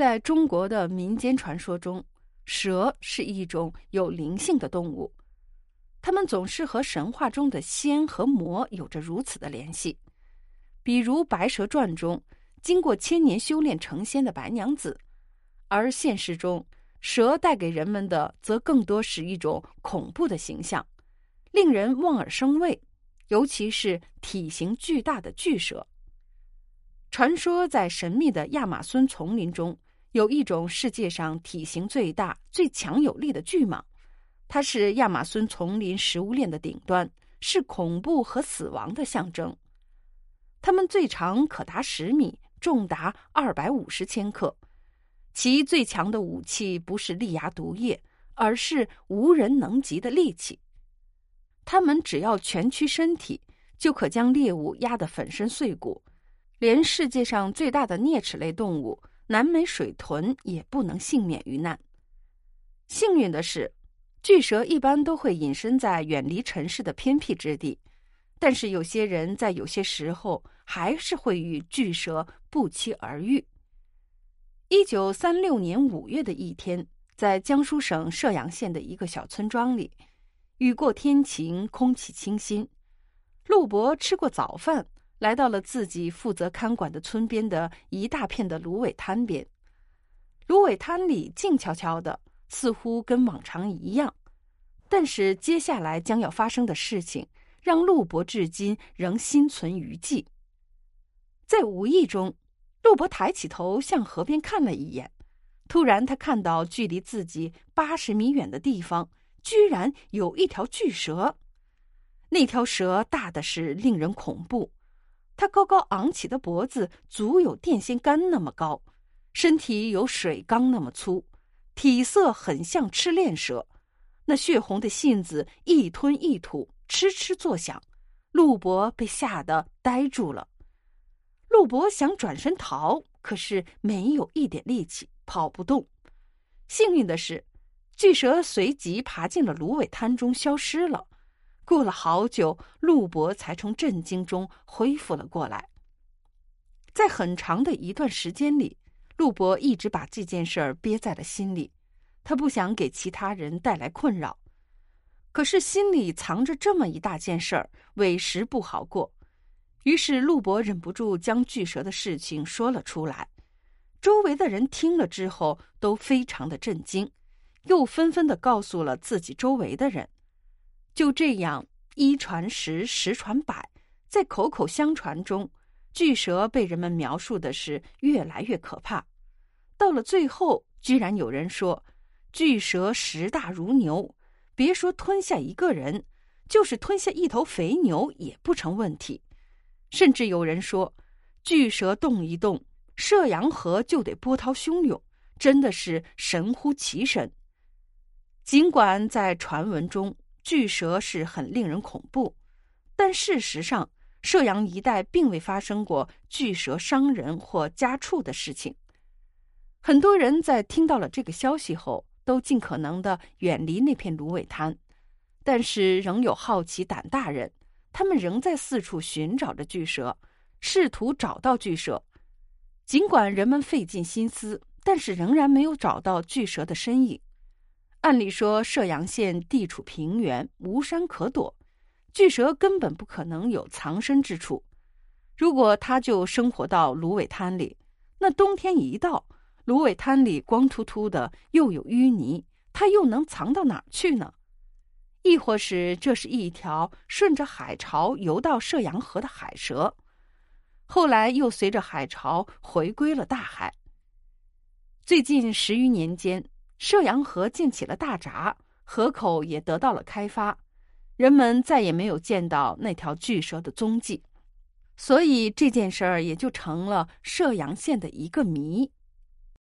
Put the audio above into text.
在中国的民间传说中，蛇是一种有灵性的动物，它们总是和神话中的仙和魔有着如此的联系。比如《白蛇传》中，经过千年修炼成仙的白娘子，而现实中，蛇带给人们的则更多是一种恐怖的形象，令人望而生畏，尤其是体型巨大的巨蛇。传说在神秘的亚马孙丛林中，有一种世界上体型最大、最强有力的巨蟒，它是亚马孙丛林食物链的顶端，是恐怖和死亡的象征。它们最长可达十米，重达二百五十千克，其最强的武器不是利牙毒液，而是无人能及的力气。它们只要蜷曲身体，就可将猎物压得粉身碎骨。连世界上最大的啮齿类动物南美水豚也不能幸免于难。幸运的是，巨蛇一般都会隐身在远离城市的偏僻之地，但是有些人在有些时候还是会与巨蛇不期而遇。一九三六年五月的一天，在江苏省射阳县的一个小村庄里，雨过天晴，空气清新。陆伯吃过早饭。来到了自己负责看管的村边的一大片的芦苇滩边，芦苇滩里静悄悄的，似乎跟往常一样。但是接下来将要发生的事情，让陆伯至今仍心存余悸。在无意中，陆伯抬起头向河边看了一眼，突然他看到距离自己八十米远的地方，居然有一条巨蛇。那条蛇大的是令人恐怖。它高高昂起的脖子足有电线杆那么高，身体有水缸那么粗，体色很像赤练蛇。那血红的信子一吞一吐，哧哧作响。陆伯被吓得呆住了。陆伯想转身逃，可是没有一点力气，跑不动。幸运的是，巨蛇随即爬进了芦苇滩中，消失了。过了好久，陆伯才从震惊中恢复了过来。在很长的一段时间里，陆伯一直把这件事儿憋在了心里，他不想给其他人带来困扰。可是心里藏着这么一大件事儿，委实不好过。于是陆伯忍不住将巨蛇的事情说了出来。周围的人听了之后都非常的震惊，又纷纷的告诉了自己周围的人。就这样，一传十，十传百，在口口相传中，巨蛇被人们描述的是越来越可怕。到了最后，居然有人说，巨蛇食大如牛，别说吞下一个人，就是吞下一头肥牛也不成问题。甚至有人说，巨蛇动一动，射阳河就得波涛汹涌，真的是神乎其神。尽管在传闻中。巨蛇是很令人恐怖，但事实上，射阳一带并未发生过巨蛇伤人或家畜的事情。很多人在听到了这个消息后，都尽可能的远离那片芦苇滩，但是仍有好奇胆大人，他们仍在四处寻找着巨蛇，试图找到巨蛇。尽管人们费尽心思，但是仍然没有找到巨蛇的身影。按理说，射阳县地处平原，无山可躲，巨蛇根本不可能有藏身之处。如果它就生活到芦苇滩里，那冬天一到，芦苇滩里光秃秃的，又有淤泥，它又能藏到哪儿去呢？亦或是这是一条顺着海潮游到射阳河的海蛇，后来又随着海潮回归了大海。最近十余年间。射阳河建起了大闸，河口也得到了开发，人们再也没有见到那条巨蛇的踪迹，所以这件事儿也就成了射阳县的一个谜。